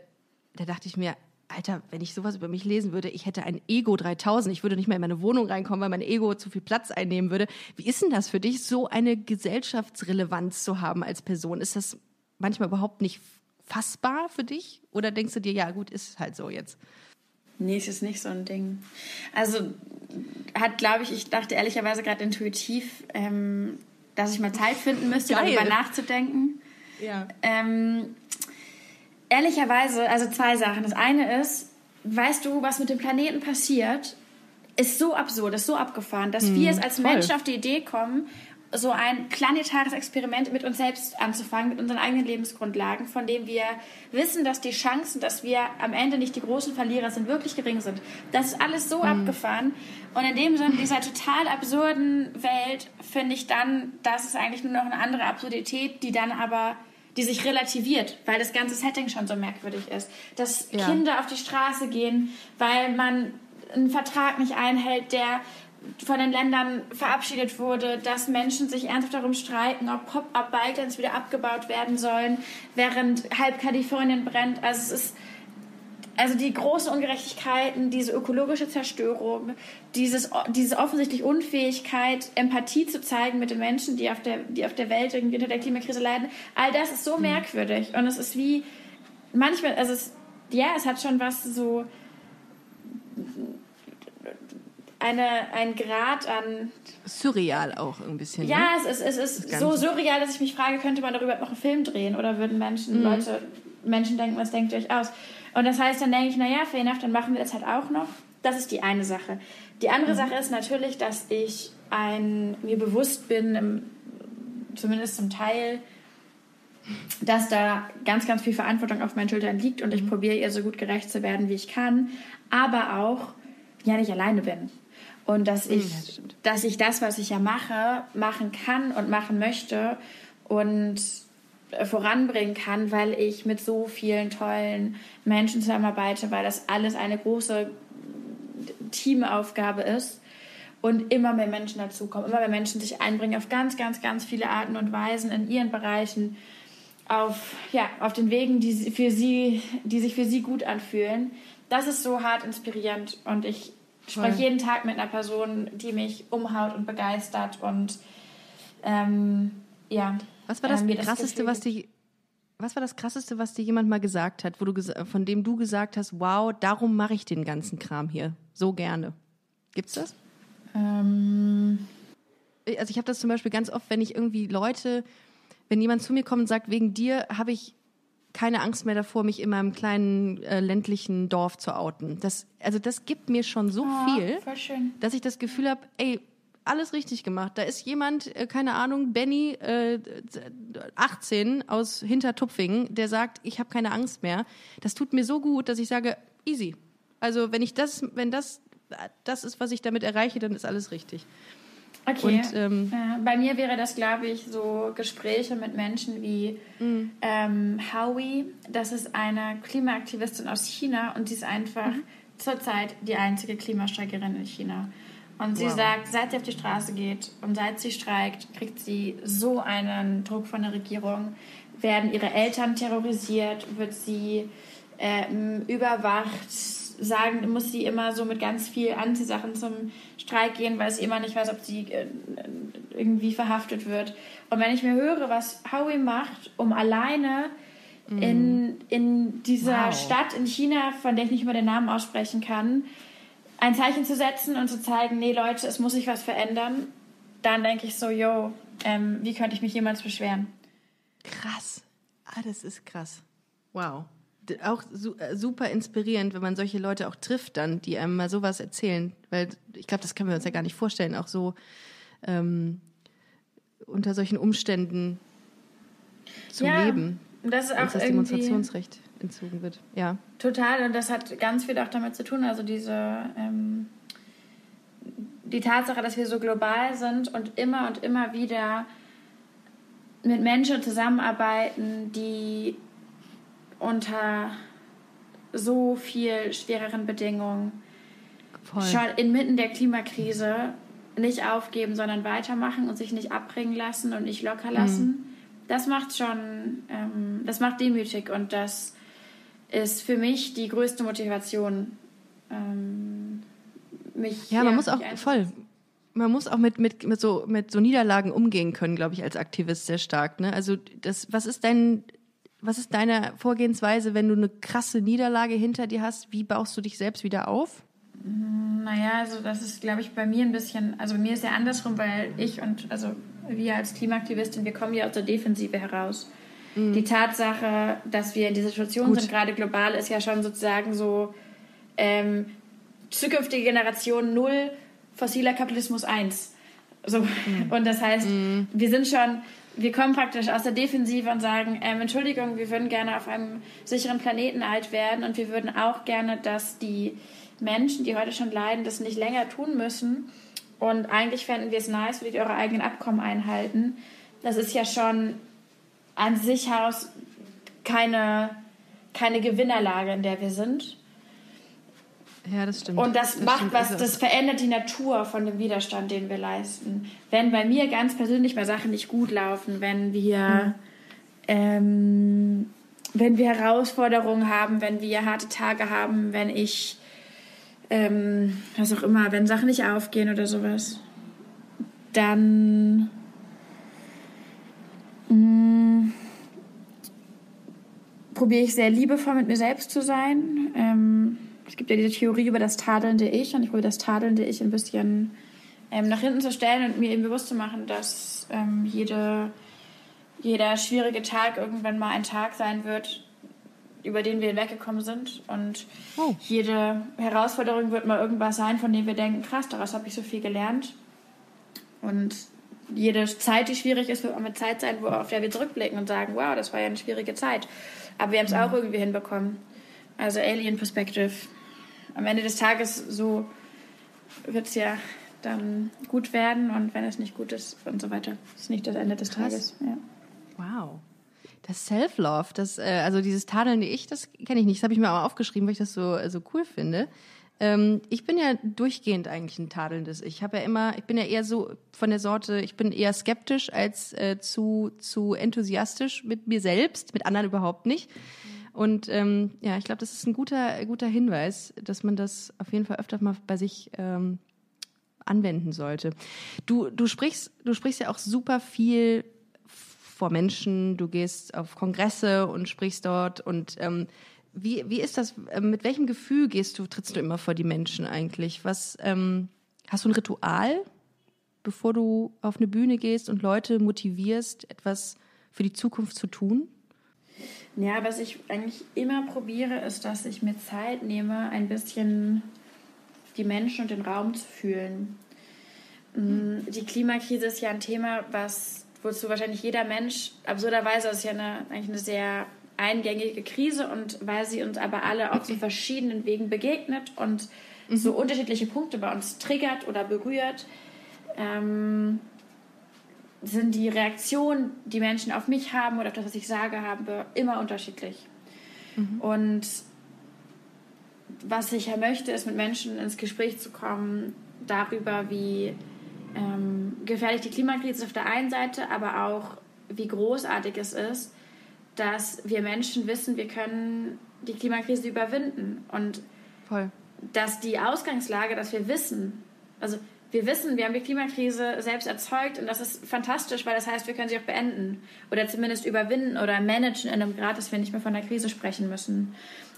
da dachte ich mir, Alter, wenn ich sowas über mich lesen würde, ich hätte ein Ego 3000, ich würde nicht mehr in meine Wohnung reinkommen, weil mein Ego zu viel Platz einnehmen würde. Wie ist denn das für dich, so eine Gesellschaftsrelevanz zu haben als Person? Ist das manchmal überhaupt nicht fassbar für dich? Oder denkst du dir, ja gut, ist halt so jetzt? Nee, es ist nicht so ein Ding. Also hat, glaube ich, ich dachte ehrlicherweise gerade intuitiv, ähm, dass ich mal Zeit finden müsste, Geil. darüber nachzudenken. Ja. Ähm, ehrlicherweise, also zwei Sachen. Das eine ist, weißt du, was mit dem Planeten passiert, ist so absurd, ist so abgefahren, dass hm, wir es als voll. Menschen auf die Idee kommen, so ein planetares Experiment mit uns selbst anzufangen, mit unseren eigenen Lebensgrundlagen, von dem wir wissen, dass die Chancen, dass wir am Ende nicht die großen Verlierer sind, wirklich gering sind. Das ist alles so mhm. abgefahren. Und in dem Sinne dieser total absurden Welt finde ich dann, dass es eigentlich nur noch eine andere Absurdität, die dann aber die sich relativiert, weil das ganze Setting schon so merkwürdig ist. Dass ja. Kinder auf die Straße gehen, weil man einen Vertrag nicht einhält, der von den Ländern verabschiedet wurde, dass Menschen sich ernsthaft darum streiten, ob Pop-Up-Bike-Lanes wieder abgebaut werden sollen, während halb Kalifornien brennt. Also es ist also die großen Ungerechtigkeiten, diese ökologische Zerstörung, dieses, diese offensichtlich Unfähigkeit, Empathie zu zeigen mit den Menschen, die auf der, die auf der Welt irgendwie unter der Klimakrise leiden, all das ist so mhm. merkwürdig. Und es ist wie, manchmal, also es, ja, es hat schon was so, eine, ein Grad an. Surreal auch ein bisschen. Ja, ne? es ist, es ist so surreal, dass ich mich frage, könnte man darüber noch einen Film drehen oder würden Menschen, mhm. Leute, Menschen denken, was denkt ihr euch aus? Und das heißt, dann denke ich, naja, fair enough, dann machen wir das halt auch noch. Das ist die eine Sache. Die andere mhm. Sache ist natürlich, dass ich ein, mir bewusst bin, im, zumindest zum Teil, dass da ganz, ganz viel Verantwortung auf meinen Schultern liegt und ich mhm. probiere ihr so gut gerecht zu werden, wie ich kann, aber auch ja nicht alleine bin. Und dass mhm, ich, ja, dass ich das, was ich ja mache, machen kann und machen möchte und voranbringen kann, weil ich mit so vielen tollen Menschen zusammenarbeite, weil das alles eine große Teamaufgabe ist und immer mehr Menschen dazukommen, immer mehr Menschen sich einbringen auf ganz, ganz, ganz viele Arten und Weisen in ihren Bereichen, auf, ja, auf den Wegen, die, für sie, die sich für sie gut anfühlen. Das ist so hart inspirierend und ich ich spreche jeden Tag mit einer Person, die mich umhaut und begeistert und ähm, ja. Was war das ähm, krasseste, das was dich was war das krasseste, was dir jemand mal gesagt hat, wo du von dem du gesagt hast, wow, darum mache ich den ganzen Kram hier so gerne? Gibt's das? Ähm also ich habe das zum Beispiel ganz oft, wenn ich irgendwie Leute, wenn jemand zu mir kommt und sagt, wegen dir habe ich keine Angst mehr davor, mich in meinem kleinen äh, ländlichen Dorf zu outen. Das, also das gibt mir schon so oh, viel, dass ich das Gefühl habe, ey, alles richtig gemacht. Da ist jemand, äh, keine Ahnung, Benny, äh, 18 aus Hintertupfingen, der sagt, ich habe keine Angst mehr. Das tut mir so gut, dass ich sage, easy. Also wenn ich das, wenn das das ist, was ich damit erreiche, dann ist alles richtig. Okay. Und, ähm, äh, bei mir wäre das, glaube ich, so Gespräche mit Menschen wie mhm. ähm, Howie. Das ist eine Klimaaktivistin aus China und sie ist einfach mhm. zurzeit die einzige Klimastreikerin in China. Und sie wow. sagt, seit sie auf die Straße geht und seit sie streikt, kriegt sie so einen Druck von der Regierung. Werden ihre Eltern terrorisiert, wird sie ähm, überwacht, sagen, muss sie immer so mit ganz viel Anti-Sachen zum Streik gehen, weil sie immer nicht weiß, ob sie äh, irgendwie verhaftet wird. Und wenn ich mir höre, was Howie macht, um alleine mm. in, in dieser wow. Stadt in China, von der ich nicht mal den Namen aussprechen kann, ein Zeichen zu setzen und zu zeigen, nee Leute, es muss sich was verändern, dann denke ich so, yo, ähm, wie könnte ich mich jemals beschweren? Krass. Ah, das ist krass. Wow auch äh, super inspirierend, wenn man solche Leute auch trifft dann, die einem mal sowas erzählen. Weil ich glaube, das können wir uns ja gar nicht vorstellen, auch so ähm, unter solchen Umständen zu ja, leben. Das ist auch dass das Demonstrationsrecht entzogen wird. Ja. Total, und das hat ganz viel auch damit zu tun. Also diese ähm, die Tatsache, dass wir so global sind und immer und immer wieder mit Menschen zusammenarbeiten, die unter so viel schwereren Bedingungen Voll. schon inmitten der Klimakrise nicht aufgeben, sondern weitermachen und sich nicht abbringen lassen und nicht locker lassen. Mhm. Das macht schon, ähm, das macht demütig und das ist für mich die größte Motivation. Ähm, mich, ja, man muss auch voll. Man muss auch mit, mit, mit, so, mit so Niederlagen umgehen können, glaube ich, als Aktivist sehr stark. Ne? Also das, was ist dein, was ist deine Vorgehensweise, wenn du eine krasse Niederlage hinter dir hast? Wie baust du dich selbst wieder auf? Naja, also das ist, glaube ich, bei mir ein bisschen, also bei mir ist ja andersrum, weil ich und also wir als Klimaaktivistin, wir kommen ja aus der Defensive heraus. Mhm. Die Tatsache, dass wir in dieser Situation Gut. sind, gerade global, ist ja schon sozusagen so ähm, zukünftige Generation null, fossiler Kapitalismus eins. So. Mhm. Und das heißt, mhm. wir sind schon, wir kommen praktisch aus der Defensive und sagen, ähm, Entschuldigung, wir würden gerne auf einem sicheren Planeten alt werden und wir würden auch gerne, dass die Menschen, die heute schon leiden, das nicht länger tun müssen. Und eigentlich fänden wir es nice, würdet ihr eure eigenen Abkommen einhalten. Das ist ja schon an sich heraus keine, keine Gewinnerlage, in der wir sind. Ja, das stimmt. Und das, das macht stimmt. was, also das verändert die Natur von dem Widerstand, den wir leisten. Wenn bei mir ganz persönlich mal Sachen nicht gut laufen, wenn wir, hm. ähm, wenn wir Herausforderungen haben, wenn wir harte Tage haben, wenn ich, ähm, was auch immer, wenn Sachen nicht aufgehen oder sowas, dann mm, probiere ich sehr liebevoll mit mir selbst zu sein. Ähm, es gibt ja diese Theorie über das tadelnde Ich und ich probiere das tadelnde Ich ein bisschen ähm, nach hinten zu stellen und mir eben bewusst zu machen, dass ähm, jede, jeder schwierige Tag irgendwann mal ein Tag sein wird, über den wir hinweggekommen sind. Und oh. jede Herausforderung wird mal irgendwas sein, von dem wir denken, krass, daraus habe ich so viel gelernt. Und jede Zeit, die schwierig ist, wird auch eine Zeit sein, wo, auf der wir zurückblicken und sagen, wow, das war ja eine schwierige Zeit. Aber wir haben es ja. auch irgendwie hinbekommen. Also Alien Perspective am Ende des Tages so wird es ja dann gut werden und wenn es nicht gut ist und so weiter. Ist nicht das Ende des. Tages. Ja. Wow. Das Self-Love, das, äh, also dieses tadelnde Ich, das kenne ich nicht. Das habe ich mir aber aufgeschrieben, weil ich das so, so cool finde. Ähm, ich bin ja durchgehend eigentlich ein tadelndes Ich. habe ja immer, ich bin ja eher so von der Sorte, ich bin eher skeptisch als äh, zu, zu enthusiastisch mit mir selbst, mit anderen überhaupt nicht. Und ähm, ja, ich glaube, das ist ein guter, guter Hinweis, dass man das auf jeden Fall öfter mal bei sich ähm, anwenden sollte. Du, du sprichst, du sprichst ja auch super viel vor Menschen, du gehst auf Kongresse und sprichst dort und ähm, wie, wie ist das? Ähm, mit welchem Gefühl gehst du, trittst du immer vor die Menschen eigentlich? Was ähm, hast du ein Ritual, bevor du auf eine Bühne gehst und Leute motivierst, etwas für die Zukunft zu tun? Ja, was ich eigentlich immer probiere, ist, dass ich mir Zeit nehme, ein bisschen die Menschen und den Raum zu fühlen. Mhm. Die Klimakrise ist ja ein Thema, was wozu wahrscheinlich jeder Mensch absurderweise ist ja eine, eigentlich eine sehr eingängige Krise und weil sie uns aber alle auf so verschiedenen Wegen begegnet und mhm. so unterschiedliche Punkte bei uns triggert oder berührt, ähm, sind die Reaktionen, die Menschen auf mich haben oder auf das, was ich sage, habe, immer unterschiedlich. Mhm. Und was ich ja möchte, ist mit Menschen ins Gespräch zu kommen darüber, wie ähm, gefährlich die Klimakrise ist auf der einen Seite, aber auch wie großartig es ist, dass wir Menschen wissen, wir können die Klimakrise überwinden und Voll. dass die Ausgangslage, dass wir wissen, also wir wissen, wir haben die Klimakrise selbst erzeugt und das ist fantastisch, weil das heißt, wir können sie auch beenden oder zumindest überwinden oder managen in einem Grad, dass wir nicht mehr von der Krise sprechen müssen.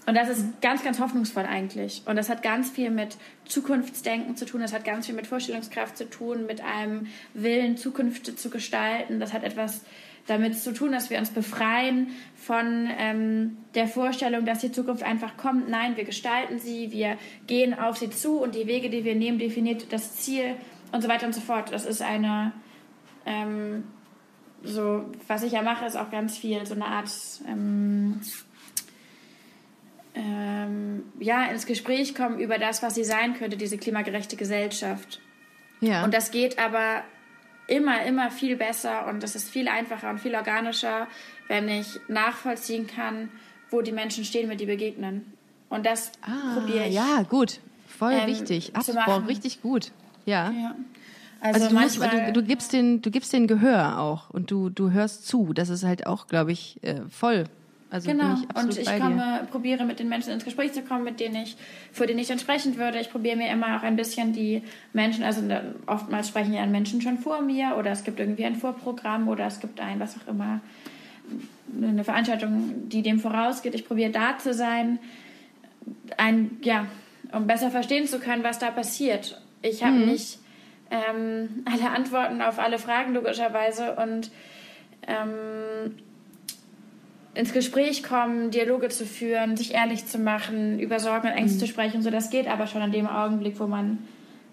Und das ist ganz, ganz hoffnungsvoll eigentlich. Und das hat ganz viel mit Zukunftsdenken zu tun, das hat ganz viel mit Vorstellungskraft zu tun, mit einem Willen, Zukunft zu gestalten. Das hat etwas damit zu tun, dass wir uns befreien von ähm, der Vorstellung, dass die Zukunft einfach kommt. Nein, wir gestalten sie, wir gehen auf sie zu und die Wege, die wir nehmen, definiert das Ziel und so weiter und so fort. Das ist eine, ähm, so, was ich ja mache, ist auch ganz viel so eine Art, ähm, ähm, ja, ins Gespräch kommen über das, was sie sein könnte, diese klimagerechte Gesellschaft. Ja. Und das geht aber immer, immer viel besser und es ist viel einfacher und viel organischer, wenn ich nachvollziehen kann, wo die Menschen stehen, mit die begegnen. Und das ah, probiere ich. Ja, gut. Voll ähm, wichtig. Boah, richtig gut. Ja. ja. Also, also du, manchmal, musst, du, du, gibst den, du gibst den Gehör auch und du, du hörst zu. Das ist halt auch, glaube ich, äh, voll Also genau. bin ich absolut und ich komme, probiere mit den Menschen ins Gespräch zu kommen, mit denen ich, für denen ich dann sprechen würde. Ich probiere mir immer auch ein bisschen die Menschen, also ne, oftmals sprechen ja Menschen schon vor mir oder es gibt irgendwie ein Vorprogramm oder es gibt ein, was auch immer, eine Veranstaltung, die dem vorausgeht. Ich probiere da zu sein, ein, ja, um besser verstehen zu können, was da passiert. Ich habe nicht ähm, alle Antworten auf alle Fragen logischerweise und ähm, ins Gespräch kommen, Dialoge zu führen, sich ehrlich zu machen, über Sorgen und Ängste zu sprechen. So, das geht aber schon in dem Augenblick, wo man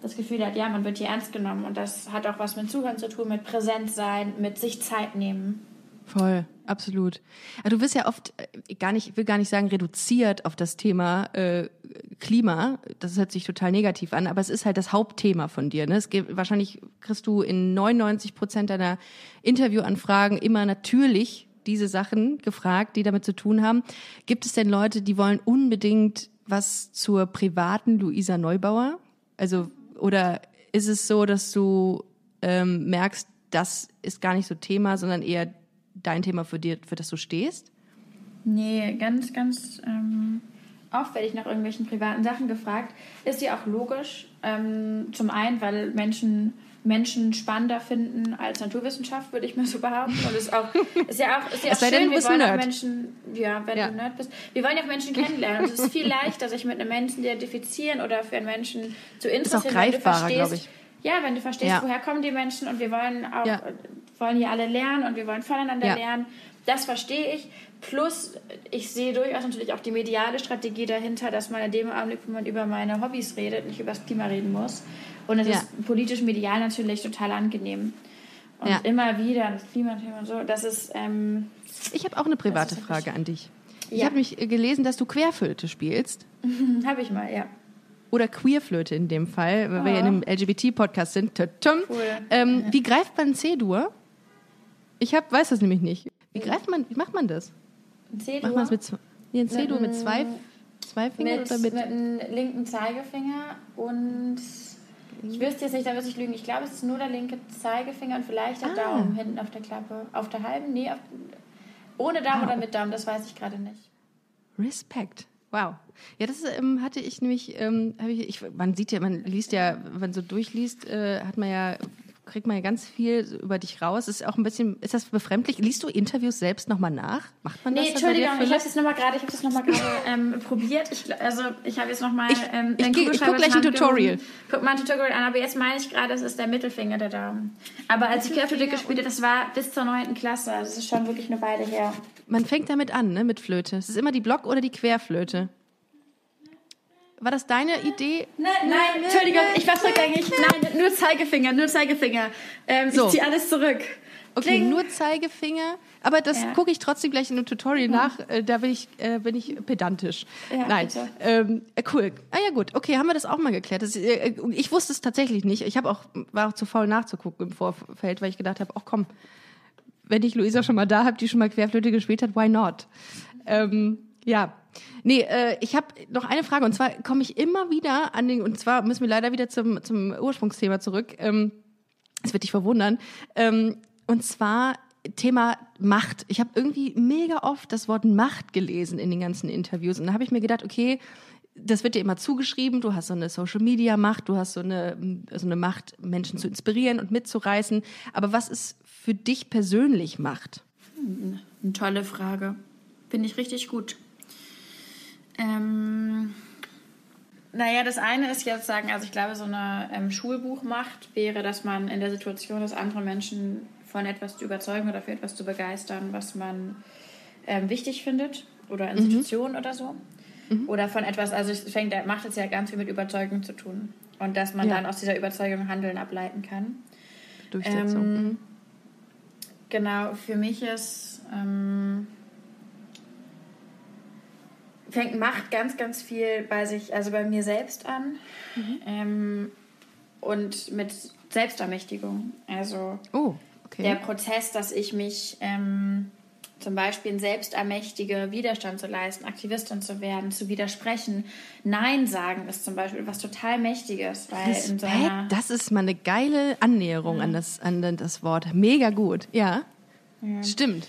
das Gefühl hat, ja, man wird hier ernst genommen. Und das hat auch was mit Zuhören zu tun, mit Präsenz sein, mit sich Zeit nehmen. Voll, absolut. Aber du wirst ja oft äh, gar nicht, ich will gar nicht sagen reduziert auf das Thema äh, Klima. Das hört sich total negativ an, aber es ist halt das Hauptthema von dir. Ne? Es gibt, wahrscheinlich kriegst du in 99 Prozent deiner Interviewanfragen immer natürlich diese Sachen gefragt, die damit zu tun haben. Gibt es denn Leute, die wollen unbedingt was zur privaten Luisa Neubauer? Also oder ist es so, dass du ähm, merkst, das ist gar nicht so Thema, sondern eher dein Thema für dir, für das du stehst? Nee, ganz, ganz ähm, oft werde ich nach irgendwelchen privaten Sachen gefragt. Ist ja auch logisch. Ähm, zum einen, weil Menschen Menschen spannender finden als Naturwissenschaft, würde ich mal so behaupten. Und ist auch ist ja auch, ist ja auch Es denn, schön, du wir wollen auch. Menschen, ja, wenn Ja. du Nerd bist, wir wollen ja auch Menschen kennenlernen. Und es ist viel leichter, sich mit einem Menschen identifizieren oder für einen Menschen zu interessieren. wenn du verstehst-. Ja, wenn du verstehst, Ja. woher kommen die Menschen und wir wollen auch, Ja. wollen hier alle lernen und wir wollen voneinander lernen. Das verstehe ich. Plus, ich sehe durchaus natürlich auch die mediale Strategie dahinter, dass man in dem Augenblick, wo man über meine Hobbys redet, nicht über das Klima reden muss. Und es Ja. ist politisch medial natürlich total angenehm. Und Ja. immer wieder das Klimathema und so, das ist, ähm, Ich habe auch eine private Frage an dich. Ich Ja. habe mich äh, gelesen, dass du Querflöte spielst. habe ich mal, ja. Oder Queerflöte in dem Fall, weil wir ja in einem LGBT-Podcast sind. Cool. Ähm, wie greift man C-Dur? Ich hab, weiß das nämlich nicht. Wie greift man, wie macht man das? C-Dur man es mit, zwei- nee, ein C-Dur mit zwei, zwei Fingern mit, oder mit, mit dem linken Zeigefinger und ich wüsste jetzt nicht, da müsste ich lügen. Ich glaube, es ist nur der linke Zeigefinger und vielleicht der Ah. Daumen hinten auf der Klappe. Auf der halben? Nee, auf, ohne Daumen Ah. oder mit Daumen, das weiß ich gerade nicht. Respekt. Wow. Ja, das ähm, hatte ich nämlich, ähm, ich, ich, man sieht ja, man liest ja, wenn man so durchliest, äh, hat man ja, kriegt man ja ganz viel über dich raus. Ist auch ein bisschen, ist das befremdlich? Liest du Interviews selbst nochmal nach? Macht man Nee, das? dir, Entschuldigung, ich habe das nochmal gerade, ich habe das noch mal gerade ähm, probiert. Ich, also ich habe jetzt nochmal Ich- ähm, ich ich Kugelschreiber guck gleich in ein Tutorial. Guck mal ein Tutorial an, aber jetzt meine ich gerade, es ist der Mittelfinger der Daumen. Aber als ich Querflöte gespielt habe, das war bis zur 9. Klasse, also das ist schon wirklich eine Weile her. Man fängt damit an, ne, mit Flöte. Es ist immer die Block- oder die Querflöte. War das deine Idee? Nein, nein, Entschuldigung, ich war rückgängig. Nein, nur Zeigefinger, nur Zeigefinger. Ähm, So. Ich ziehe alles zurück. Okay, Kling. nur Zeigefinger. Aber das Ja. gucke ich trotzdem gleich in einem Tutorial nach. Äh, da bin ich, äh, bin ich pedantisch. Ja, Nein, ähm, äh, cool. Ah ja gut, okay, haben wir das auch mal geklärt. Das, äh, ich wusste es tatsächlich nicht. Ich habe auch war auch zu faul nachzugucken im Vorfeld, weil ich gedacht habe, ach komm, wenn ich Luisa schon mal da habe, die schon mal Querflöte gespielt hat, why not? Ähm, ja. Nee, äh, ich habe noch eine Frage und zwar komme ich immer wieder an den, und zwar müssen wir leider wieder zum, zum Ursprungsthema zurück. Ähm, es wird dich verwundern. Ähm, und zwar Thema Macht. Ich habe irgendwie mega oft das Wort Macht gelesen in den ganzen Interviews. Und da habe ich mir gedacht, okay, das wird dir immer zugeschrieben. Du hast so eine Social Media Macht, du hast so eine, so eine Macht, Menschen zu inspirieren und mitzureißen. Aber was ist für dich persönlich Macht? Eine tolle Frage. Finde ich richtig gut. Ähm, naja, das eine ist jetzt sagen, also ich glaube, so eine ähm, Schulbuchmacht wäre, dass man in der Situation ist, andere Menschen von etwas zu überzeugen oder für etwas zu begeistern, was man ähm, wichtig findet oder Institutionen oder so. Oder von etwas, also es fängt, Macht jetzt ja ganz viel mit Überzeugung zu tun. Und dass man Ja. dann aus dieser Überzeugung Handeln ableiten kann. Durchsetzung. Ähm, Mhm. Genau, für mich ist ähm, fängt Macht ganz, ganz viel bei sich, also bei mir selbst an ähm, und mit Selbstermächtigung. Also Oh, okay. der Prozess, dass ich mich ähm, zum Beispiel selbst ermächtige, Widerstand zu leisten, Aktivistin zu werden, zu widersprechen. Nein sagen ist zum Beispiel was total Mächtiges, weil in so einer das ist mal eine geile Annäherung an, das, an das Wort. Mega gut. Ja, stimmt.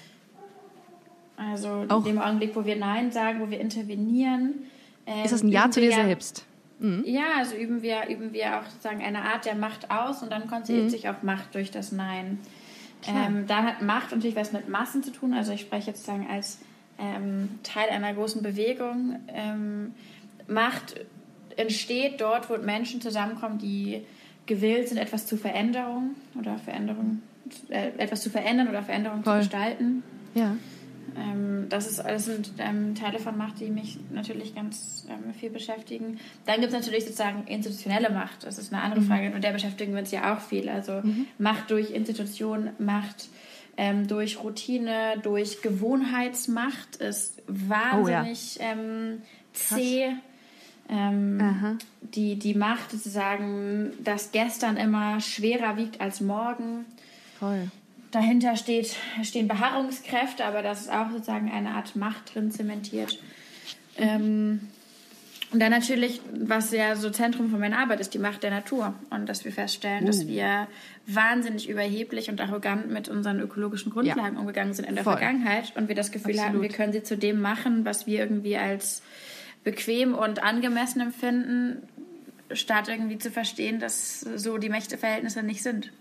Also auch. in dem Augenblick, wo wir Nein sagen, wo wir intervenieren. Ähm, ist das ein Ja zu dir selbst? Mhm. Ja, also üben wir, üben wir auch sozusagen eine Art der Macht aus und dann konzentriert mhm. sich auf Macht durch das Nein. Ähm, dann hat Macht natürlich was mit Massen zu tun. Also ich spreche jetzt sozusagen als ähm, Teil einer großen Bewegung. Ähm, Macht entsteht dort, wo Menschen zusammenkommen, die gewillt sind, etwas zu Veränderung oder Veränderung, äh, etwas zu verändern oder Veränderung Voll. zu gestalten. Ja. Ähm, das, ist, das sind ähm, Teile von Macht, die mich natürlich ganz ähm, viel beschäftigen. Dann gibt es natürlich sozusagen institutionelle Macht. Das ist eine andere mhm. Frage. Und der beschäftigen wir uns ja auch viel. Also mhm. Macht durch Institution, Macht ähm, durch Routine, durch Gewohnheitsmacht ist wahnsinnig oh, ja. ähm, zäh. Ähm, die, die Macht sozusagen, dass gestern immer schwerer wiegt als morgen. Voll. Dahinter steht, stehen Beharrungskräfte, aber das ist auch sozusagen eine Art Macht drin zementiert. Ähm, und dann natürlich, was ja so Zentrum von meiner Arbeit ist, die Macht der Natur. Und dass wir feststellen, uh. dass wir wahnsinnig überheblich und arrogant mit unseren ökologischen Grundlagen ja. umgegangen sind in der Voll. Vergangenheit. Und wir das Gefühl Absolut. haben, wir können sie zu dem machen, was wir irgendwie als bequem und angemessen empfinden, statt irgendwie zu verstehen, dass so die Mächteverhältnisse nicht sind.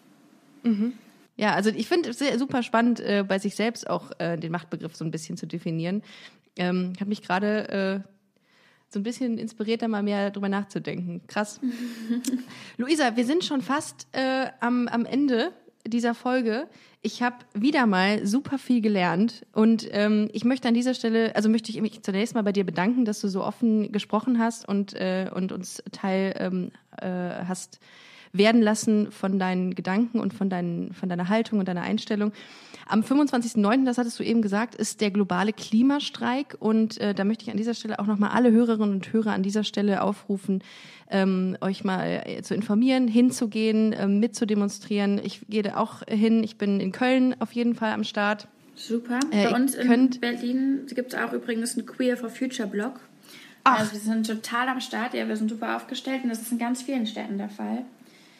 Mhm. Ja, also ich finde es super spannend, äh, bei sich selbst auch äh, den Machtbegriff so ein bisschen zu definieren. Ähm, ich habe mich gerade äh, so ein bisschen inspiriert, da mal mehr drüber nachzudenken. Krass. Luisa, wir sind schon fast äh, am, am Ende dieser Folge. Ich habe wieder mal super viel gelernt und ähm, ich möchte an dieser Stelle, also möchte ich mich zunächst mal bei dir bedanken, dass du so offen gesprochen hast und, äh, und uns Teil ähm, äh, hast werden lassen von deinen Gedanken und von, deinen, von deiner Haltung und deiner Einstellung. Am 25.09., das hattest du eben gesagt, ist der globale Klimastreik. Und äh, da möchte ich an dieser Stelle auch nochmal alle Hörerinnen und Hörer an dieser Stelle aufrufen, ähm, euch mal äh, zu informieren, hinzugehen, äh, mitzudemonstrieren. Ich gehe da auch hin. Ich bin in Köln auf jeden Fall am Start. Super. Äh, Bei uns in Berlin gibt es auch übrigens einen Queer for Future Blog. Ach. Also wir sind total am Start, ja, wir sind super aufgestellt und das ist in ganz vielen Städten der Fall.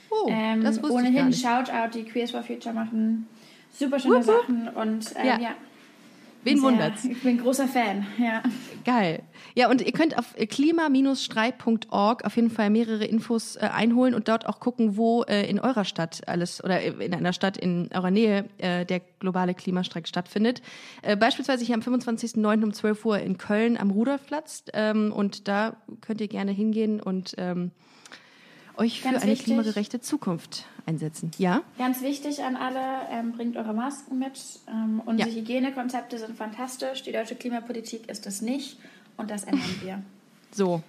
Oh, ähm, das wusste ohnehin ich gar nicht. Shoutout, die Queers for Future machen super schöne Sachen und ähm, ja. ja. Wen wundert's? Ich bin großer Fan, ja. Geil. Ja, und ihr könnt auf klima-streit.org auf jeden Fall mehrere Infos äh, einholen und dort auch gucken, wo äh, in eurer Stadt alles oder in einer Stadt in eurer Nähe äh, der globale Klimastreik stattfindet. Äh, beispielsweise hier am 25.09. um 12 Uhr in Köln am Rudolfplatz. Ähm, und da könnt ihr gerne hingehen und ähm, euch Ganz für eine wichtig. klimagerechte Zukunft einsetzen. Ja? Ganz wichtig an alle, ähm, bringt eure Masken mit. Ähm, unsere ja. Hygienekonzepte sind fantastisch. Die deutsche Klimapolitik ist es nicht und das ändern wir. So,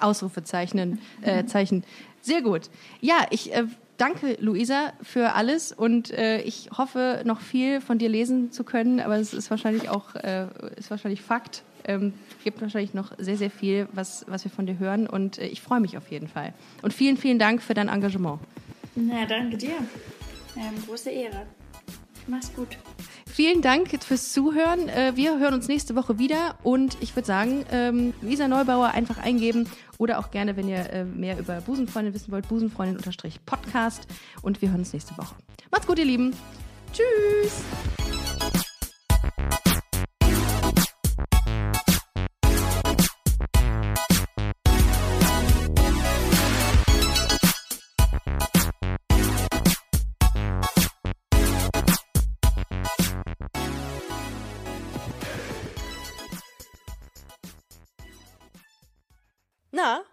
Ausrufezeichen. Äh, Zeichen. Sehr gut. Ja, ich äh, danke, Luisa, für alles und äh, ich hoffe, noch viel von dir lesen zu können, aber es ist wahrscheinlich auch äh, ist wahrscheinlich Fakt. Ähm, gibt wahrscheinlich noch sehr, sehr viel, was, was wir von dir hören und äh, ich freue mich auf jeden Fall. Und vielen, vielen Dank für dein Engagement. Na, danke dir. Ähm, große Ehre. Mach's gut. Vielen Dank fürs Zuhören. Äh, wir hören uns nächste Woche wieder und ich würde sagen, ähm, Luisa Neubauer einfach eingeben oder auch gerne, wenn ihr äh, mehr über Busenfreundin wissen wollt, Busenfreundin-Podcast und wir hören uns nächste Woche. Macht's gut, ihr Lieben. Tschüss.